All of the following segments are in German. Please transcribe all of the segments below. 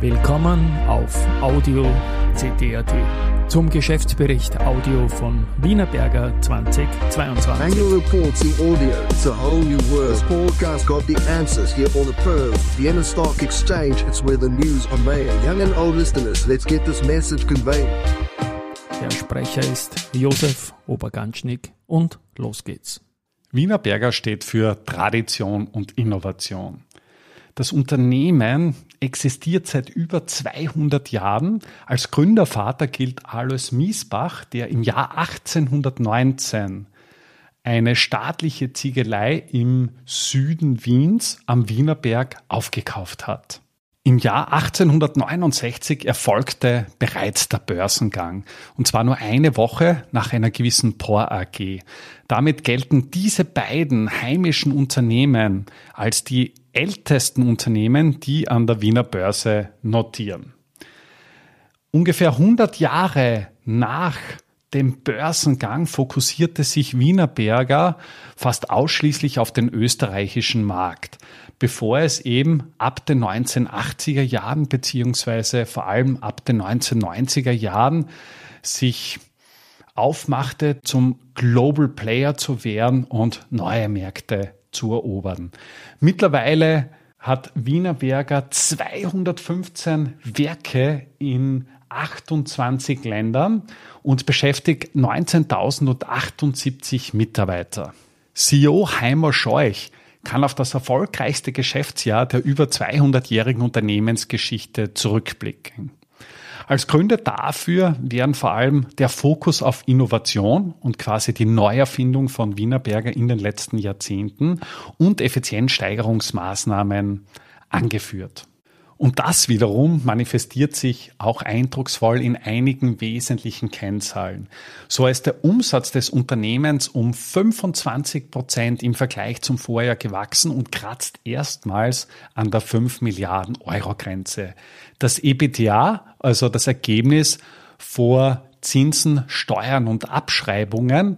Willkommen auf Audio CD.at zum Geschäftsbericht Audio von Wienerberger 2022. Annual reports in audio. It's a whole new world. Podcast got the answers here on the Pearl, Vienna Stock Exchange. It's where the news are made. Young and old listeners, let's get this message conveyed. Der Sprecher ist Josef Oberganschnick und los geht's. Wienerberger steht für Tradition und Innovation. Das Unternehmen existiert seit über 200 Jahren. Als Gründervater gilt Alois Miesbach, der im Jahr 1819 eine staatliche Ziegelei im Süden Wiens am Wienerberg aufgekauft hat. Im Jahr 1869 erfolgte bereits der Börsengang, und zwar nur eine Woche nach einer gewissen Por AG. Damit gelten diese beiden heimischen Unternehmen als die ältesten Unternehmen, die an der Wiener Börse notieren. Ungefähr 100 Jahre nach dem Börsengang fokussierte sich Wienerberger fast ausschließlich auf den österreichischen Markt, bevor es eben ab den 1980er Jahren beziehungsweise vor allem ab den 1990er Jahren sich aufmachte, zum Global Player zu werden und neue Märkte zu erobern. Mittlerweile hat Wienerberger 215 Werke in 28 Ländern und beschäftigt 19.078 Mitarbeiter. CEO Heimer Scheuch kann auf das erfolgreichste Geschäftsjahr der über 200-jährigen Unternehmensgeschichte zurückblicken. Als Gründe dafür wären vor allem der Fokus auf Innovation und quasi die Neuerfindung von Wienerberger in den letzten Jahrzehnten und Effizienzsteigerungsmaßnahmen angeführt. Und das wiederum manifestiert sich auch eindrucksvoll in einigen wesentlichen Kennzahlen. So ist der Umsatz des Unternehmens um 25 Prozent im Vergleich zum Vorjahr gewachsen und kratzt erstmals an der 5 Milliarden Euro Grenze. Das EBTA, also das Ergebnis vor Zinsen, Steuern und Abschreibungen,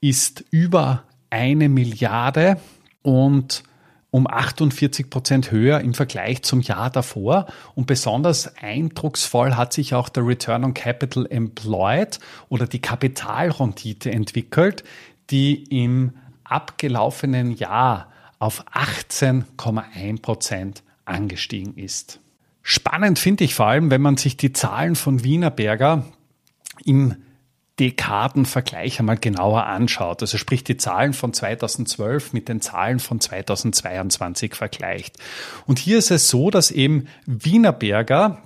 ist über eine Milliarde und um 48 Prozent höher im Vergleich zum Jahr davor. Und besonders eindrucksvoll hat sich auch der Return on Capital Employed oder die Kapitalrendite entwickelt, die im abgelaufenen Jahr auf 18,1 Prozent angestiegen ist. Spannend finde ich vor allem, wenn man sich die Zahlen von Wienerberger im Dekadenvergleich einmal genauer anschaut, also sprich die Zahlen von 2012 mit den Zahlen von 2022 vergleicht. Und hier ist es so, dass eben Wienerberger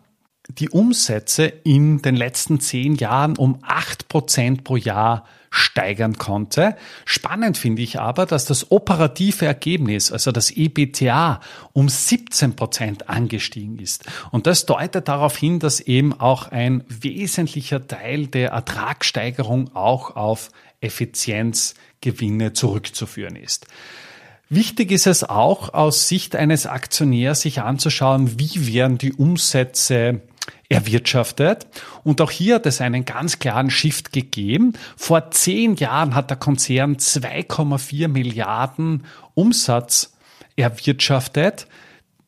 die Umsätze in den letzten zehn Jahren um acht Prozent pro Jahr steigern konnte. Spannend finde ich aber, dass das operative Ergebnis, also das EBTA, um 17 Prozent angestiegen ist. Und das deutet darauf hin, dass eben auch ein wesentlicher Teil der Ertragssteigerung auch auf Effizienzgewinne zurückzuführen ist. Wichtig ist es auch aus Sicht eines Aktionärs sich anzuschauen, wie werden die Umsätze erwirtschaftet. Und auch hier hat es einen ganz klaren Shift gegeben. Vor zehn Jahren hat der Konzern 2,4 Milliarden Umsatz erwirtschaftet.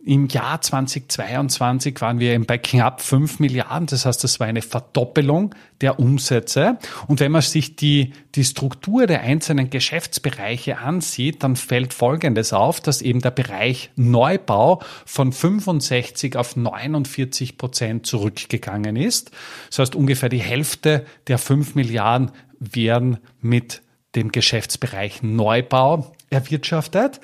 Im Jahr 2022 waren wir bei knapp 5 Milliarden. Das heißt, das war eine Verdoppelung der Umsätze. Und wenn man sich die, die Struktur der einzelnen Geschäftsbereiche ansieht, dann fällt Folgendes auf, dass eben der Bereich Neubau von 65 auf 49 Prozent zurückgegangen ist. Das heißt, ungefähr die Hälfte der 5 Milliarden werden mit dem Geschäftsbereich Neubau erwirtschaftet.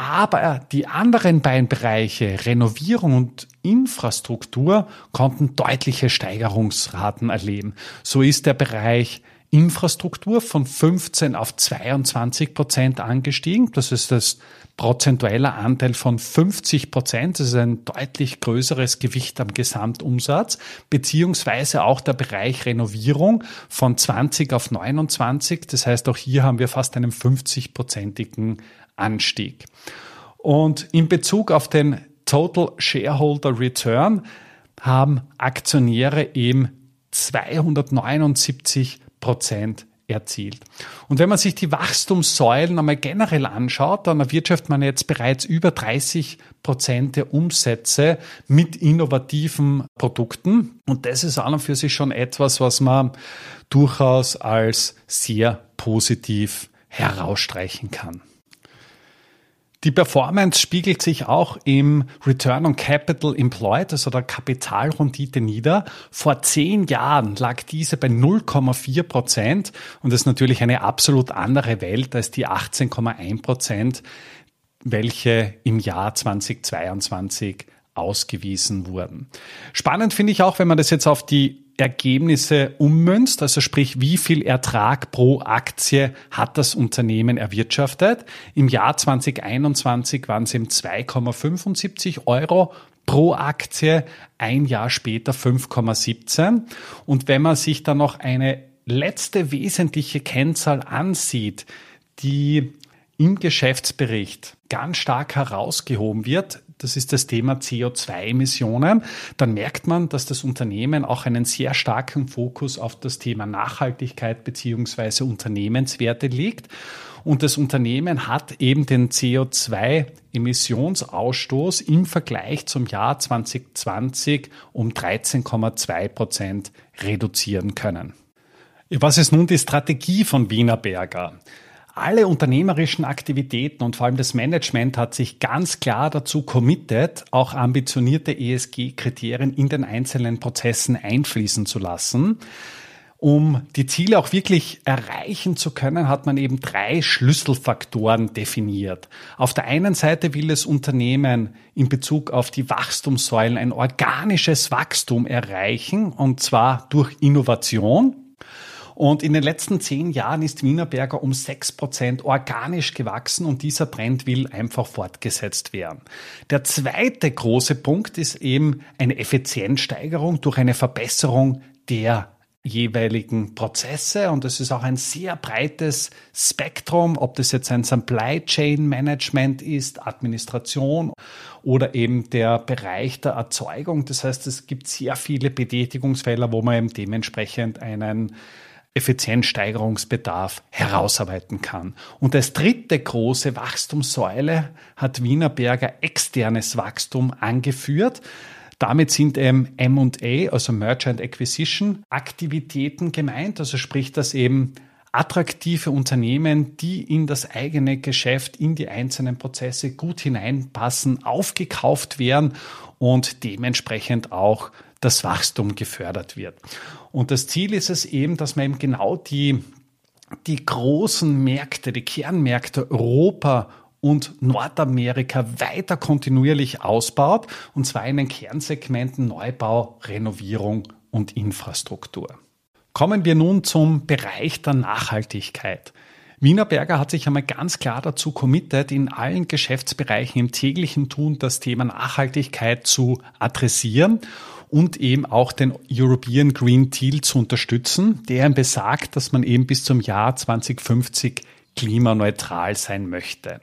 Aber die anderen beiden Bereiche, Renovierung und Infrastruktur, konnten deutliche Steigerungsraten erleben. So ist der Bereich Infrastruktur von 15 auf 22 Prozent angestiegen. Das ist das prozentuelle Anteil von 50 Prozent. Das ist ein deutlich größeres Gewicht am Gesamtumsatz, beziehungsweise auch der Bereich Renovierung von 20 auf 29. Das heißt, auch hier haben wir fast einen 50-prozentigen Anstieg. Und in Bezug auf den Total Shareholder Return haben Aktionäre eben 279 Prozent erzielt. Und wenn man sich die Wachstumssäulen einmal generell anschaut, dann erwirtschaftet man jetzt bereits über 30 Prozent der Umsätze mit innovativen Produkten. Und das ist an und für sich schon etwas, was man durchaus als sehr positiv herausstreichen kann. Die Performance spiegelt sich auch im Return on Capital Employed, also der Kapitalrendite nieder. Vor zehn Jahren lag diese bei 0,4 Prozent und das ist natürlich eine absolut andere Welt als die 18,1 Prozent, welche im Jahr 2022 ausgewiesen wurden. Spannend finde ich auch, wenn man das jetzt auf die Ergebnisse ummünzt, also sprich, wie viel Ertrag pro Aktie hat das Unternehmen erwirtschaftet. Im Jahr 2021 waren es eben 2,75 Euro pro Aktie, ein Jahr später 5,17. Und wenn man sich dann noch eine letzte wesentliche Kennzahl ansieht, die im Geschäftsbericht ganz stark herausgehoben wird, das ist das Thema CO2-Emissionen, dann merkt man, dass das Unternehmen auch einen sehr starken Fokus auf das Thema Nachhaltigkeit beziehungsweise Unternehmenswerte legt. Und das Unternehmen hat eben den CO2-Emissionsausstoß im Vergleich zum Jahr 2020 um 13,2 Prozent reduzieren können. Was ist nun die Strategie von Wiener Berger? Alle unternehmerischen Aktivitäten und vor allem das Management hat sich ganz klar dazu committed, auch ambitionierte ESG-Kriterien in den einzelnen Prozessen einfließen zu lassen. Um die Ziele auch wirklich erreichen zu können, hat man eben drei Schlüsselfaktoren definiert. Auf der einen Seite will das Unternehmen in Bezug auf die Wachstumssäulen ein organisches Wachstum erreichen, und zwar durch Innovation. Und in den letzten zehn Jahren ist Wienerberger um sechs Prozent organisch gewachsen und dieser Trend will einfach fortgesetzt werden. Der zweite große Punkt ist eben eine Effizienzsteigerung durch eine Verbesserung der jeweiligen Prozesse und es ist auch ein sehr breites Spektrum, ob das jetzt ein Supply Chain Management ist, Administration oder eben der Bereich der Erzeugung. Das heißt, es gibt sehr viele Betätigungsfelder, wo man eben dementsprechend einen Effizienzsteigerungsbedarf herausarbeiten kann. Und als dritte große Wachstumssäule hat Wienerberger externes Wachstum angeführt. Damit sind M&A, also Merchant Acquisition Aktivitäten gemeint, also sprich, dass eben attraktive Unternehmen, die in das eigene Geschäft, in die einzelnen Prozesse gut hineinpassen, aufgekauft werden und dementsprechend auch das Wachstum gefördert wird. Und das Ziel ist es eben, dass man eben genau die, die großen Märkte, die Kernmärkte Europa und Nordamerika weiter kontinuierlich ausbaut, und zwar in den Kernsegmenten Neubau, Renovierung und Infrastruktur. Kommen wir nun zum Bereich der Nachhaltigkeit. Wienerberger hat sich einmal ganz klar dazu committed, in allen Geschäftsbereichen im täglichen Tun das Thema Nachhaltigkeit zu adressieren und eben auch den European Green Deal zu unterstützen, der besagt, dass man eben bis zum Jahr 2050 klimaneutral sein möchte.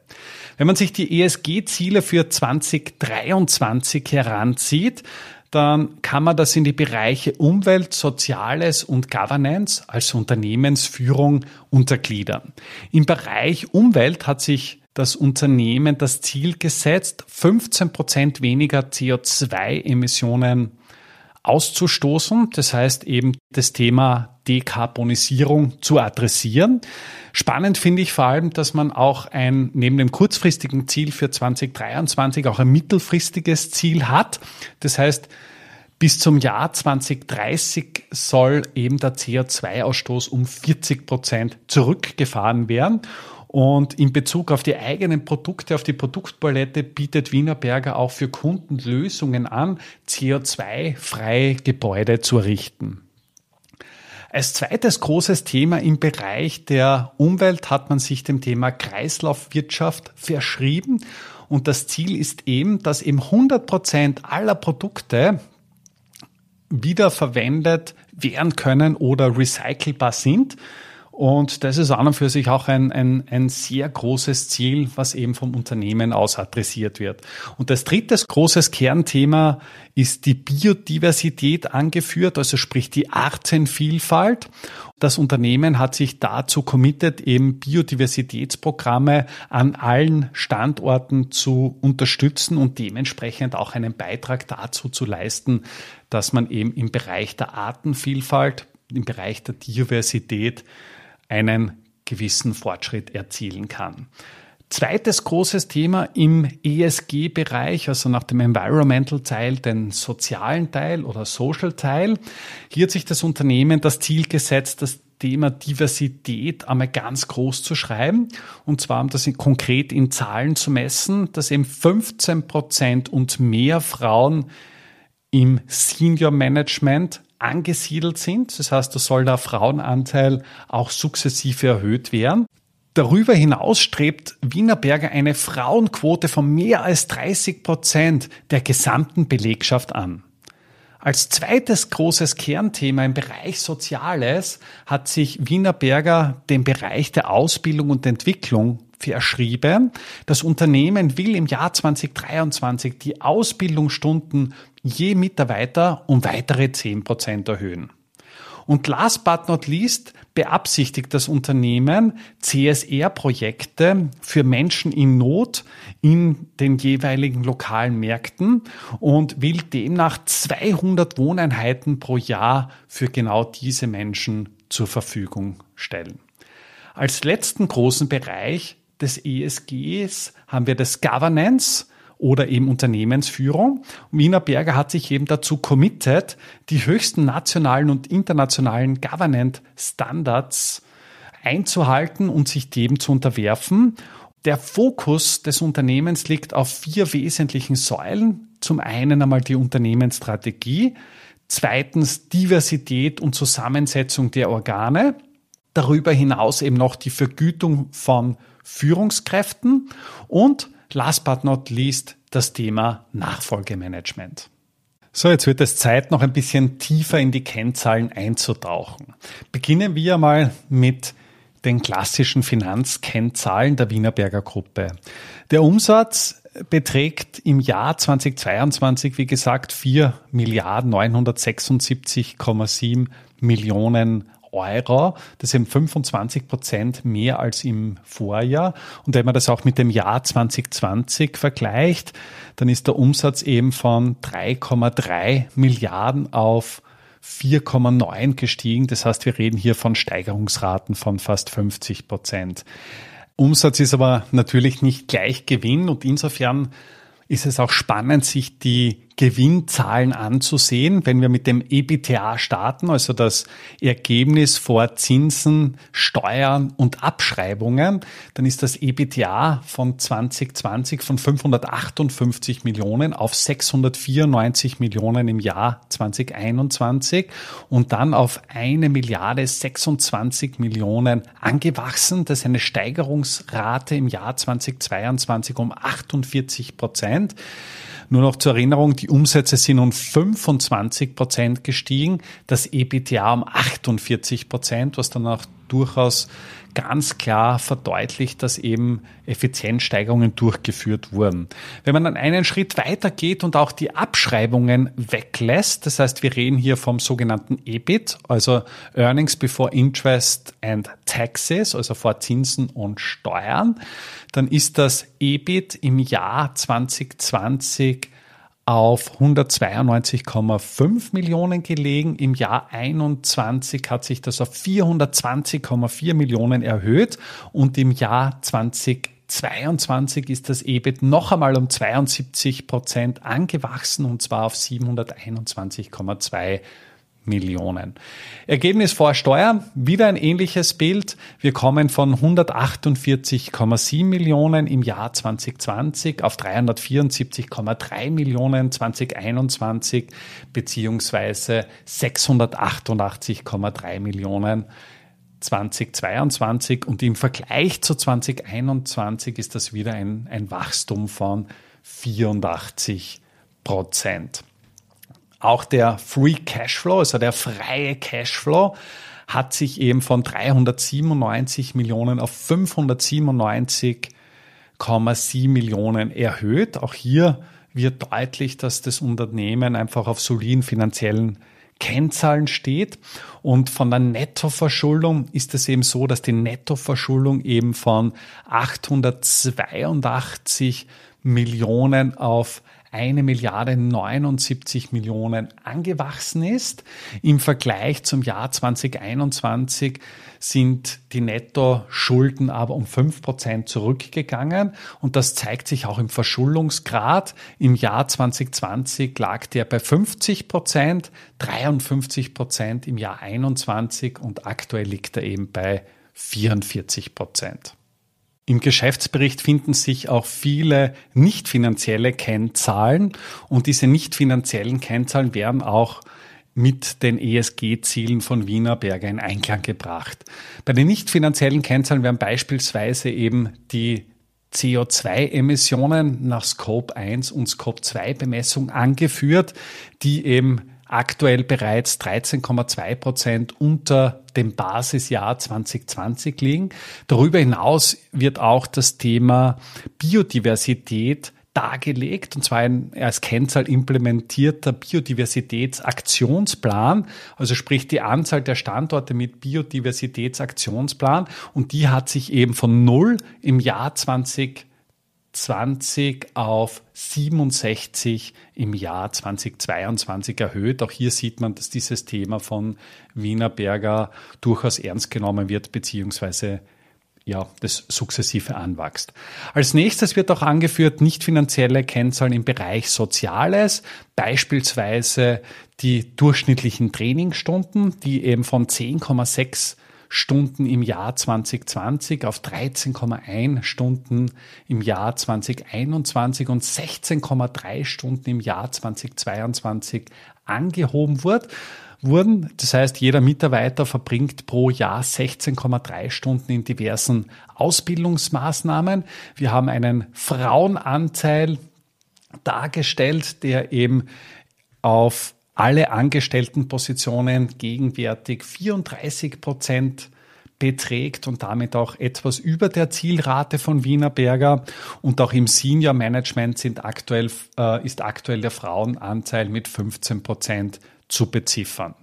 Wenn man sich die ESG-Ziele für 2023 heranzieht, dann kann man das in die Bereiche Umwelt, Soziales und Governance als Unternehmensführung untergliedern. Im Bereich Umwelt hat sich das Unternehmen das Ziel gesetzt, 15 Prozent weniger CO2-Emissionen auszustoßen. Das heißt eben das Thema Dekarbonisierung zu adressieren. Spannend finde ich vor allem, dass man auch ein, neben dem kurzfristigen Ziel für 2023 auch ein mittelfristiges Ziel hat. Das heißt, bis zum Jahr 2030 soll eben der CO2-Ausstoß um 40 Prozent zurückgefahren werden. Und in Bezug auf die eigenen Produkte, auf die Produktpalette bietet Wienerberger auch für Kunden Lösungen an, CO2-freie Gebäude zu errichten. Als zweites großes Thema im Bereich der Umwelt hat man sich dem Thema Kreislaufwirtschaft verschrieben. Und das Ziel ist eben, dass eben 100 Prozent aller Produkte wiederverwendet werden können oder recycelbar sind. Und das ist an und für sich auch ein, ein, ein sehr großes Ziel, was eben vom Unternehmen aus adressiert wird. Und das dritte großes Kernthema ist die Biodiversität angeführt, also sprich die Artenvielfalt. Das Unternehmen hat sich dazu committed, eben Biodiversitätsprogramme an allen Standorten zu unterstützen und dementsprechend auch einen Beitrag dazu zu leisten, dass man eben im Bereich der Artenvielfalt, im Bereich der Diversität einen gewissen Fortschritt erzielen kann. Zweites großes Thema im ESG-Bereich, also nach dem Environmental-Teil, den sozialen Teil oder Social-Teil. Hier hat sich das Unternehmen das Ziel gesetzt, das Thema Diversität einmal ganz groß zu schreiben. Und zwar, um das konkret in Zahlen zu messen, dass eben 15 Prozent und mehr Frauen im Senior Management angesiedelt sind. Das heißt, da soll der Frauenanteil auch sukzessive erhöht werden. Darüber hinaus strebt Wienerberger eine Frauenquote von mehr als 30 Prozent der gesamten Belegschaft an. Als zweites großes Kernthema im Bereich Soziales hat sich Wienerberger den Bereich der Ausbildung und Entwicklung verschrieben. Das Unternehmen will im Jahr 2023 die Ausbildungsstunden je Mitarbeiter um weitere 10 Prozent erhöhen. Und last but not least beabsichtigt das Unternehmen, CSR-Projekte für Menschen in Not in den jeweiligen lokalen Märkten und will demnach 200 Wohneinheiten pro Jahr für genau diese Menschen zur Verfügung stellen. Als letzten großen Bereich des ESGs haben wir das Governance oder eben Unternehmensführung. Wiener Berger hat sich eben dazu committed, die höchsten nationalen und internationalen Governance Standards einzuhalten und sich dem zu unterwerfen. Der Fokus des Unternehmens liegt auf vier wesentlichen Säulen. Zum einen einmal die Unternehmensstrategie, zweitens Diversität und Zusammensetzung der Organe, darüber hinaus eben noch die Vergütung von Führungskräften und last but not least das Thema Nachfolgemanagement. So, jetzt wird es Zeit, noch ein bisschen tiefer in die Kennzahlen einzutauchen. Beginnen wir mal mit den klassischen Finanzkennzahlen der Wienerberger Gruppe. Der Umsatz beträgt im Jahr 2022, wie gesagt, 4 Milliarden 976,7 Millionen Euro. Das sind 25 Prozent mehr als im Vorjahr. Und wenn man das auch mit dem Jahr 2020 vergleicht, dann ist der Umsatz eben von 3,3 Milliarden auf 4,9 gestiegen. Das heißt, wir reden hier von Steigerungsraten von fast 50 Prozent. Umsatz ist aber natürlich nicht gleich Gewinn und insofern ist es auch spannend, sich die Gewinnzahlen anzusehen. Wenn wir mit dem EBTA starten, also das Ergebnis vor Zinsen, Steuern und Abschreibungen, dann ist das EBTA von 2020 von 558 Millionen auf 694 Millionen im Jahr 2021 und dann auf eine Milliarde 26 Millionen angewachsen. Das ist eine Steigerungsrate im Jahr 2022 um 48 Prozent. Nur noch zur Erinnerung, die Umsätze sind um 25 Prozent gestiegen, das EBITDA um 48 Prozent, was dann auch durchaus ganz klar verdeutlicht, dass eben Effizienzsteigerungen durchgeführt wurden. Wenn man dann einen Schritt weiter geht und auch die Abschreibungen weglässt, das heißt, wir reden hier vom sogenannten EBIT, also Earnings Before Interest and Taxes, also vor Zinsen und Steuern, dann ist das EBIT im Jahr 2020 auf 192,5 Millionen gelegen. Im Jahr 21 hat sich das auf 420,4 Millionen erhöht und im Jahr 2022 ist das EBIT noch einmal um 72 Prozent angewachsen und zwar auf 721,2 Millionen. Ergebnis vor Steuer, wieder ein ähnliches Bild. Wir kommen von 148,7 Millionen im Jahr 2020 auf 374,3 Millionen 2021 beziehungsweise 688,3 Millionen 2022 und im Vergleich zu 2021 ist das wieder ein, ein Wachstum von 84 Prozent. Auch der Free Cashflow, also der freie Cashflow, hat sich eben von 397 Millionen auf 597,7 Millionen erhöht. Auch hier wird deutlich, dass das Unternehmen einfach auf soliden finanziellen Kennzahlen steht. Und von der Nettoverschuldung ist es eben so, dass die Nettoverschuldung eben von 882 Millionen auf eine Milliarde 79 Millionen angewachsen ist. Im Vergleich zum Jahr 2021 sind die Nettoschulden aber um fünf Prozent zurückgegangen und das zeigt sich auch im Verschuldungsgrad. Im Jahr 2020 lag der bei 50 Prozent, 53 Prozent im Jahr 21 und aktuell liegt er eben bei 44 Prozent. Im Geschäftsbericht finden sich auch viele nicht finanzielle Kennzahlen und diese nicht finanziellen Kennzahlen werden auch mit den ESG-Zielen von Wienerberger in Einklang gebracht. Bei den nicht finanziellen Kennzahlen werden beispielsweise eben die CO2-Emissionen nach Scope 1 und Scope 2 Bemessung angeführt, die eben aktuell bereits 13,2 Prozent unter dem Basisjahr 2020 liegen. Darüber hinaus wird auch das Thema Biodiversität dargelegt, und zwar ein als Kennzahl implementierter Biodiversitätsaktionsplan, also sprich die Anzahl der Standorte mit Biodiversitätsaktionsplan, und die hat sich eben von null im Jahr 20 20 auf 67 im Jahr 2022 erhöht. Auch hier sieht man, dass dieses Thema von Wienerberger durchaus ernst genommen wird, beziehungsweise ja, das sukzessive anwächst. Als nächstes wird auch angeführt nicht finanzielle Kennzahlen im Bereich Soziales, beispielsweise die durchschnittlichen Trainingsstunden, die eben von 10,6 Stunden im Jahr 2020 auf 13,1 Stunden im Jahr 2021 und 16,3 Stunden im Jahr 2022 angehoben wird wurden. Das heißt, jeder Mitarbeiter verbringt pro Jahr 16,3 Stunden in diversen Ausbildungsmaßnahmen. Wir haben einen Frauenanteil dargestellt, der eben auf alle Angestelltenpositionen gegenwärtig 34 Prozent beträgt und damit auch etwas über der Zielrate von Wienerberger. Und auch im Senior Management sind aktuell, äh, ist aktuell der Frauenanteil mit 15 Prozent zu beziffern.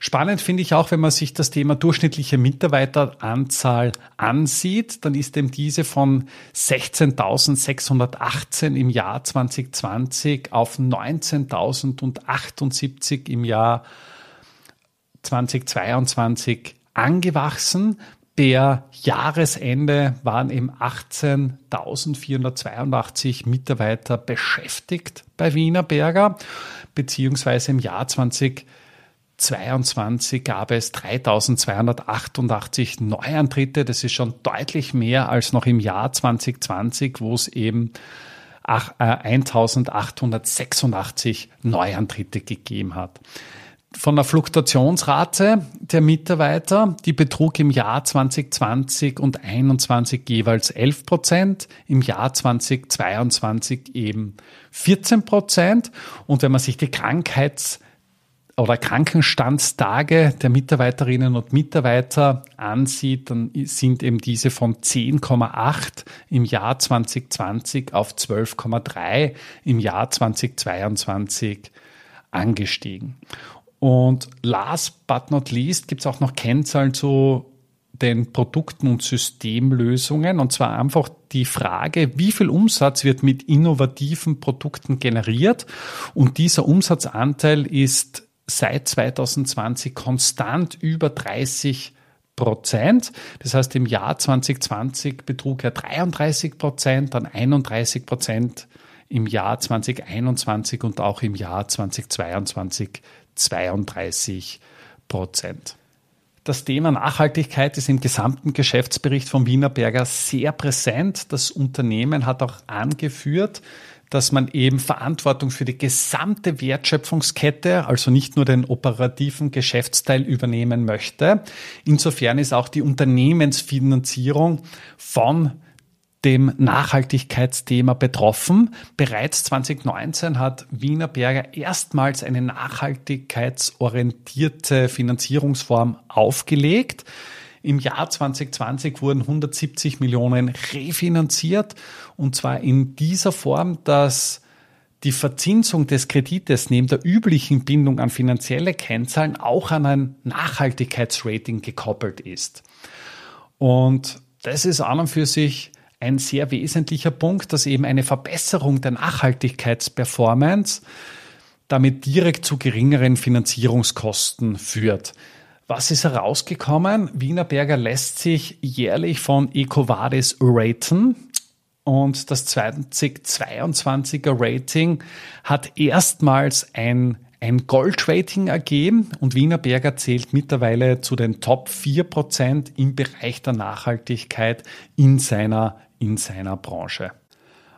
Spannend finde ich auch, wenn man sich das Thema durchschnittliche Mitarbeiteranzahl ansieht, dann ist eben diese von 16.618 im Jahr 2020 auf 19.078 im Jahr 2022 angewachsen. Per Jahresende waren eben 18.482 Mitarbeiter beschäftigt bei Wienerberger, beziehungsweise im Jahr 2022 2022 gab es 3288 Neuantritte. Das ist schon deutlich mehr als noch im Jahr 2020, wo es eben 1886 äh, Neuantritte gegeben hat. Von der Fluktuationsrate der Mitarbeiter, die betrug im Jahr 2020 und 2021 jeweils 11 Prozent, im Jahr 2022 eben 14 Prozent. Und wenn man sich die Krankheits oder Krankenstandstage der Mitarbeiterinnen und Mitarbeiter ansieht, dann sind eben diese von 10,8 im Jahr 2020 auf 12,3 im Jahr 2022 angestiegen. Und last but not least gibt es auch noch Kennzahlen zu den Produkten und Systemlösungen. Und zwar einfach die Frage, wie viel Umsatz wird mit innovativen Produkten generiert? Und dieser Umsatzanteil ist seit 2020 konstant über 30 Prozent. Das heißt, im Jahr 2020 betrug er 33 Prozent, dann 31 Prozent im Jahr 2021 und auch im Jahr 2022 32 Prozent. Das Thema Nachhaltigkeit ist im gesamten Geschäftsbericht von Wienerberger sehr präsent. Das Unternehmen hat auch angeführt, dass man eben Verantwortung für die gesamte Wertschöpfungskette, also nicht nur den operativen Geschäftsteil übernehmen möchte. Insofern ist auch die Unternehmensfinanzierung von dem Nachhaltigkeitsthema betroffen. Bereits 2019 hat Wiener Berger erstmals eine nachhaltigkeitsorientierte Finanzierungsform aufgelegt. Im Jahr 2020 wurden 170 Millionen refinanziert und zwar in dieser Form, dass die Verzinsung des Kredites neben der üblichen Bindung an finanzielle Kennzahlen auch an ein Nachhaltigkeitsrating gekoppelt ist. Und das ist an und für sich ein sehr wesentlicher Punkt, dass eben eine Verbesserung der Nachhaltigkeitsperformance damit direkt zu geringeren Finanzierungskosten führt. Was ist herausgekommen? Wienerberger lässt sich jährlich von EcoVadis raten. Und das 2022er Rating hat erstmals ein, ein Gold-Rating ergeben und Wienerberger zählt mittlerweile zu den Top 4% im Bereich der Nachhaltigkeit in seiner in seiner Branche.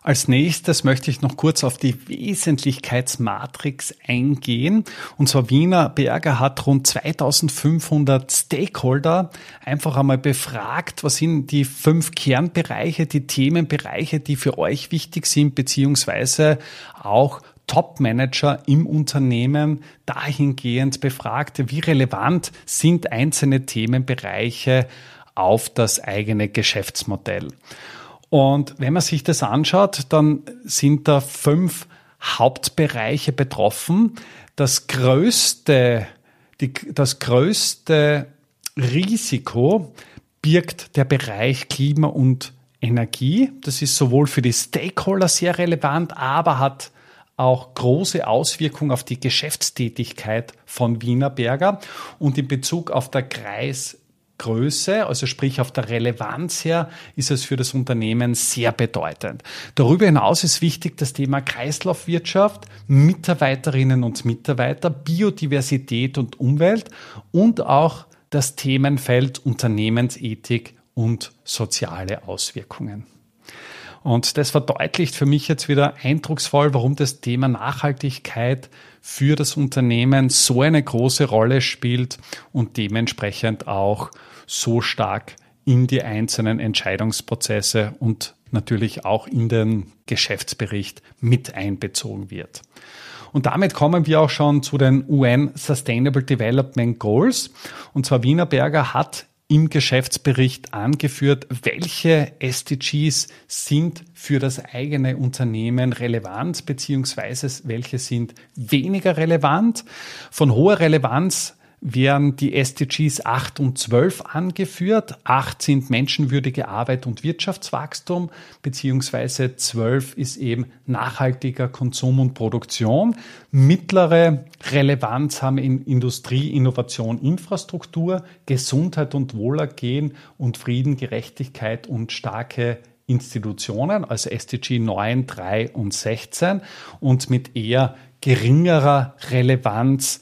Als nächstes möchte ich noch kurz auf die Wesentlichkeitsmatrix eingehen. Und zwar Wiener Berger hat rund 2500 Stakeholder einfach einmal befragt, was sind die fünf Kernbereiche, die Themenbereiche, die für euch wichtig sind, beziehungsweise auch Top-Manager im Unternehmen dahingehend befragt, wie relevant sind einzelne Themenbereiche auf das eigene Geschäftsmodell. Und wenn man sich das anschaut, dann sind da fünf Hauptbereiche betroffen. Das größte, die, das größte Risiko birgt der Bereich Klima und Energie. Das ist sowohl für die Stakeholder sehr relevant, aber hat auch große Auswirkungen auf die Geschäftstätigkeit von Wienerberger. Und in Bezug auf der Kreis Größe, also sprich auf der Relevanz her, ist es für das Unternehmen sehr bedeutend. Darüber hinaus ist wichtig das Thema Kreislaufwirtschaft, Mitarbeiterinnen und Mitarbeiter, Biodiversität und Umwelt und auch das Themenfeld Unternehmensethik und soziale Auswirkungen. Und das verdeutlicht für mich jetzt wieder eindrucksvoll, warum das Thema Nachhaltigkeit für das Unternehmen so eine große Rolle spielt und dementsprechend auch so stark in die einzelnen Entscheidungsprozesse und natürlich auch in den Geschäftsbericht mit einbezogen wird. Und damit kommen wir auch schon zu den UN Sustainable Development Goals. Und zwar Wienerberger hat im Geschäftsbericht angeführt, welche SDGs sind für das eigene Unternehmen relevant, beziehungsweise welche sind weniger relevant. Von hoher Relevanz werden die SDGs 8 und 12 angeführt. 8 sind menschenwürdige Arbeit und Wirtschaftswachstum, beziehungsweise 12 ist eben nachhaltiger Konsum und Produktion. Mittlere Relevanz haben in Industrie, Innovation, Infrastruktur, Gesundheit und Wohlergehen und Frieden, Gerechtigkeit und starke Institutionen, also SDG 9, 3 und 16 und mit eher geringerer Relevanz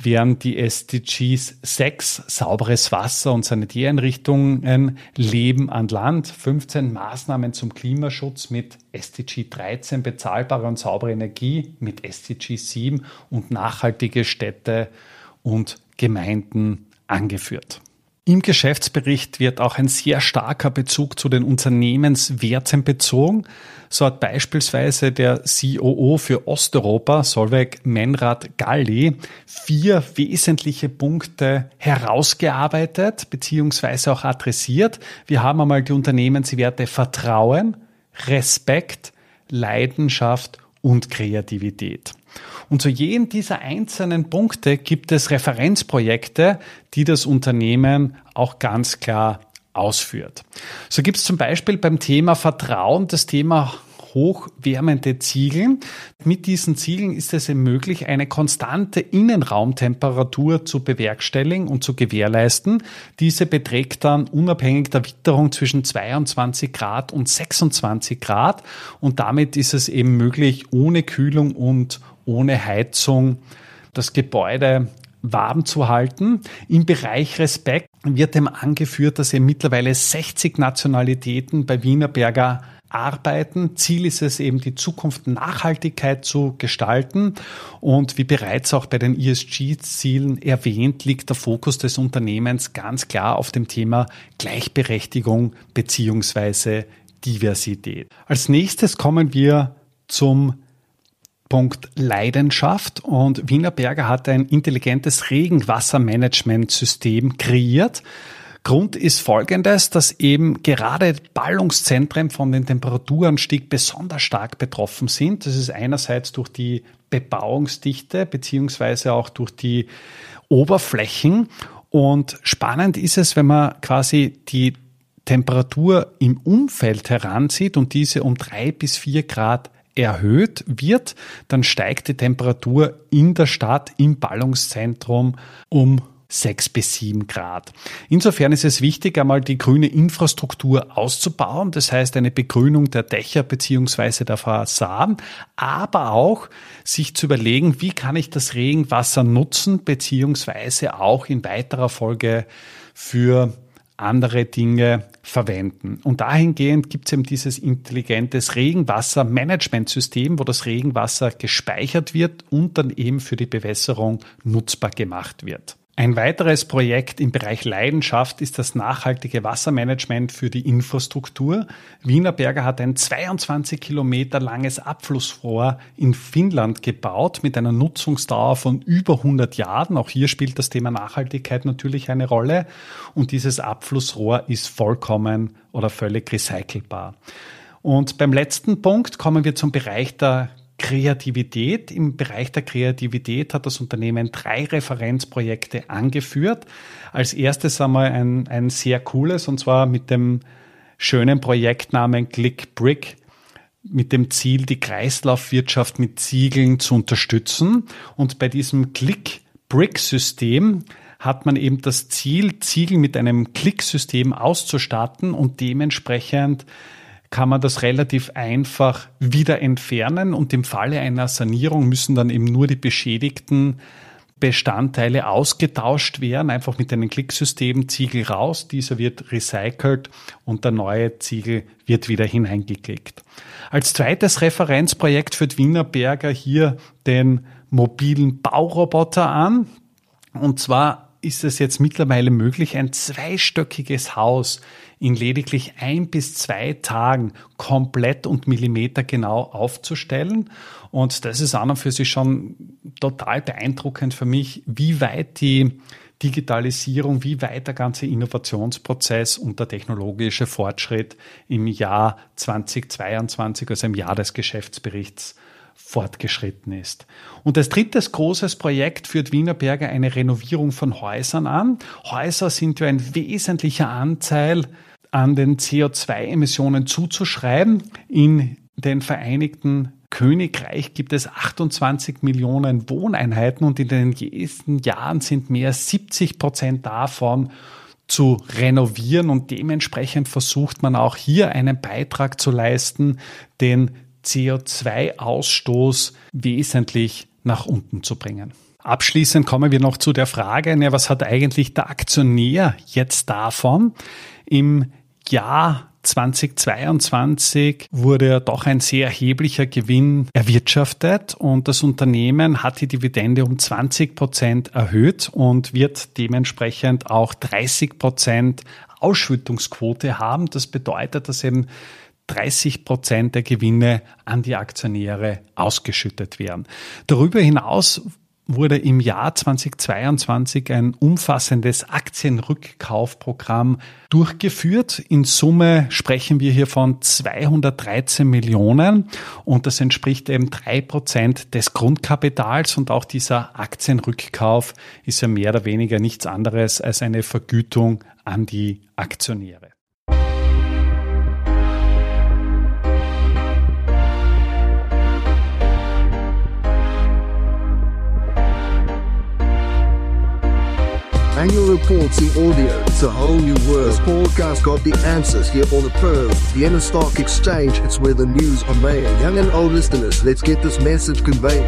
während die SDGs 6, sauberes Wasser und Sanitäreinrichtungen, Leben an Land, 15 Maßnahmen zum Klimaschutz mit SDG 13, bezahlbare und saubere Energie mit SDG 7 und nachhaltige Städte und Gemeinden angeführt. Im Geschäftsbericht wird auch ein sehr starker Bezug zu den Unternehmenswerten bezogen. So hat beispielsweise der COO für Osteuropa, Solveig Menrad Galli, vier wesentliche Punkte herausgearbeitet bzw. auch adressiert. Wir haben einmal die Unternehmenswerte Vertrauen, Respekt, Leidenschaft und Kreativität. Und zu jedem dieser einzelnen Punkte gibt es Referenzprojekte, die das Unternehmen auch ganz klar ausführt. So gibt es zum Beispiel beim Thema Vertrauen das Thema hochwärmende Ziegeln. Mit diesen Ziegeln ist es möglich, eine konstante Innenraumtemperatur zu bewerkstelligen und zu gewährleisten. Diese beträgt dann unabhängig der Witterung zwischen 22 Grad und 26 Grad und damit ist es eben möglich, ohne Kühlung und ohne Heizung das Gebäude warm zu halten. Im Bereich Respekt wird dem angeführt, dass er mittlerweile 60 Nationalitäten bei Wienerberger arbeiten. Ziel ist es eben, die Zukunft Nachhaltigkeit zu gestalten. Und wie bereits auch bei den ESG-Zielen erwähnt, liegt der Fokus des Unternehmens ganz klar auf dem Thema Gleichberechtigung beziehungsweise Diversität. Als nächstes kommen wir zum Punkt Leidenschaft und Wienerberger hat ein intelligentes Regenwassermanagementsystem kreiert. Grund ist folgendes, dass eben gerade Ballungszentren von den Temperaturanstieg besonders stark betroffen sind. Das ist einerseits durch die Bebauungsdichte beziehungsweise auch durch die Oberflächen. Und spannend ist es, wenn man quasi die Temperatur im Umfeld heranzieht und diese um drei bis vier Grad erhöht wird, dann steigt die Temperatur in der Stadt im Ballungszentrum um 6 bis 7 Grad. Insofern ist es wichtig, einmal die grüne Infrastruktur auszubauen, das heißt eine Begrünung der Dächer beziehungsweise der Fassaden, aber auch sich zu überlegen, wie kann ich das Regenwasser nutzen beziehungsweise auch in weiterer Folge für andere Dinge verwenden. Und dahingehend gibt es eben dieses intelligentes Regenwassermanagementsystem, wo das Regenwasser gespeichert wird und dann eben für die Bewässerung nutzbar gemacht wird. Ein weiteres Projekt im Bereich Leidenschaft ist das nachhaltige Wassermanagement für die Infrastruktur. Wienerberger hat ein 22 Kilometer langes Abflussrohr in Finnland gebaut mit einer Nutzungsdauer von über 100 Jahren. Auch hier spielt das Thema Nachhaltigkeit natürlich eine Rolle. Und dieses Abflussrohr ist vollkommen oder völlig recycelbar. Und beim letzten Punkt kommen wir zum Bereich der Kreativität. Im Bereich der Kreativität hat das Unternehmen drei Referenzprojekte angeführt. Als erstes einmal ein, ein sehr cooles, und zwar mit dem schönen Projektnamen Click Brick mit dem Ziel, die Kreislaufwirtschaft mit Ziegeln zu unterstützen. Und bei diesem Click Brick System hat man eben das Ziel, Ziegel mit einem Klicksystem auszustatten und dementsprechend kann man das relativ einfach wieder entfernen und im Falle einer Sanierung müssen dann eben nur die beschädigten Bestandteile ausgetauscht werden, einfach mit einem Klicksystem, Ziegel raus, dieser wird recycelt und der neue Ziegel wird wieder hineingeklickt. Als zweites Referenzprojekt führt Wienerberger hier den mobilen Bauroboter an. Und zwar ist es jetzt mittlerweile möglich, ein zweistöckiges Haus in lediglich ein bis zwei Tagen komplett und millimetergenau aufzustellen. Und das ist an und für sich schon total beeindruckend für mich, wie weit die Digitalisierung, wie weit der ganze Innovationsprozess und der technologische Fortschritt im Jahr 2022, also im Jahr des Geschäftsberichts, fortgeschritten ist. Und als drittes großes Projekt führt Wienerberger eine Renovierung von Häusern an. Häuser sind ja ein wesentlicher Anteil an den CO2-Emissionen zuzuschreiben. In den Vereinigten Königreich gibt es 28 Millionen Wohneinheiten und in den nächsten Jahren sind mehr als 70 Prozent davon zu renovieren und dementsprechend versucht man auch hier einen Beitrag zu leisten, den CO2-Ausstoß wesentlich nach unten zu bringen. Abschließend kommen wir noch zu der Frage, ne, was hat eigentlich der Aktionär jetzt davon? Im Jahr 2022 wurde doch ein sehr erheblicher Gewinn erwirtschaftet und das Unternehmen hat die Dividende um 20 Prozent erhöht und wird dementsprechend auch 30 Prozent Ausschüttungsquote haben. Das bedeutet, dass eben 30 Prozent der Gewinne an die Aktionäre ausgeschüttet werden. Darüber hinaus wurde im Jahr 2022 ein umfassendes Aktienrückkaufprogramm durchgeführt. In Summe sprechen wir hier von 213 Millionen und das entspricht eben drei Prozent des Grundkapitals und auch dieser Aktienrückkauf ist ja mehr oder weniger nichts anderes als eine Vergütung an die Aktionäre. Annual reports in audio. It's a whole new world. This podcast got the answers here on the Pearl, Vienna Stock Exchange. It's where the news are made. Young and old listeners, let's get this message conveyed.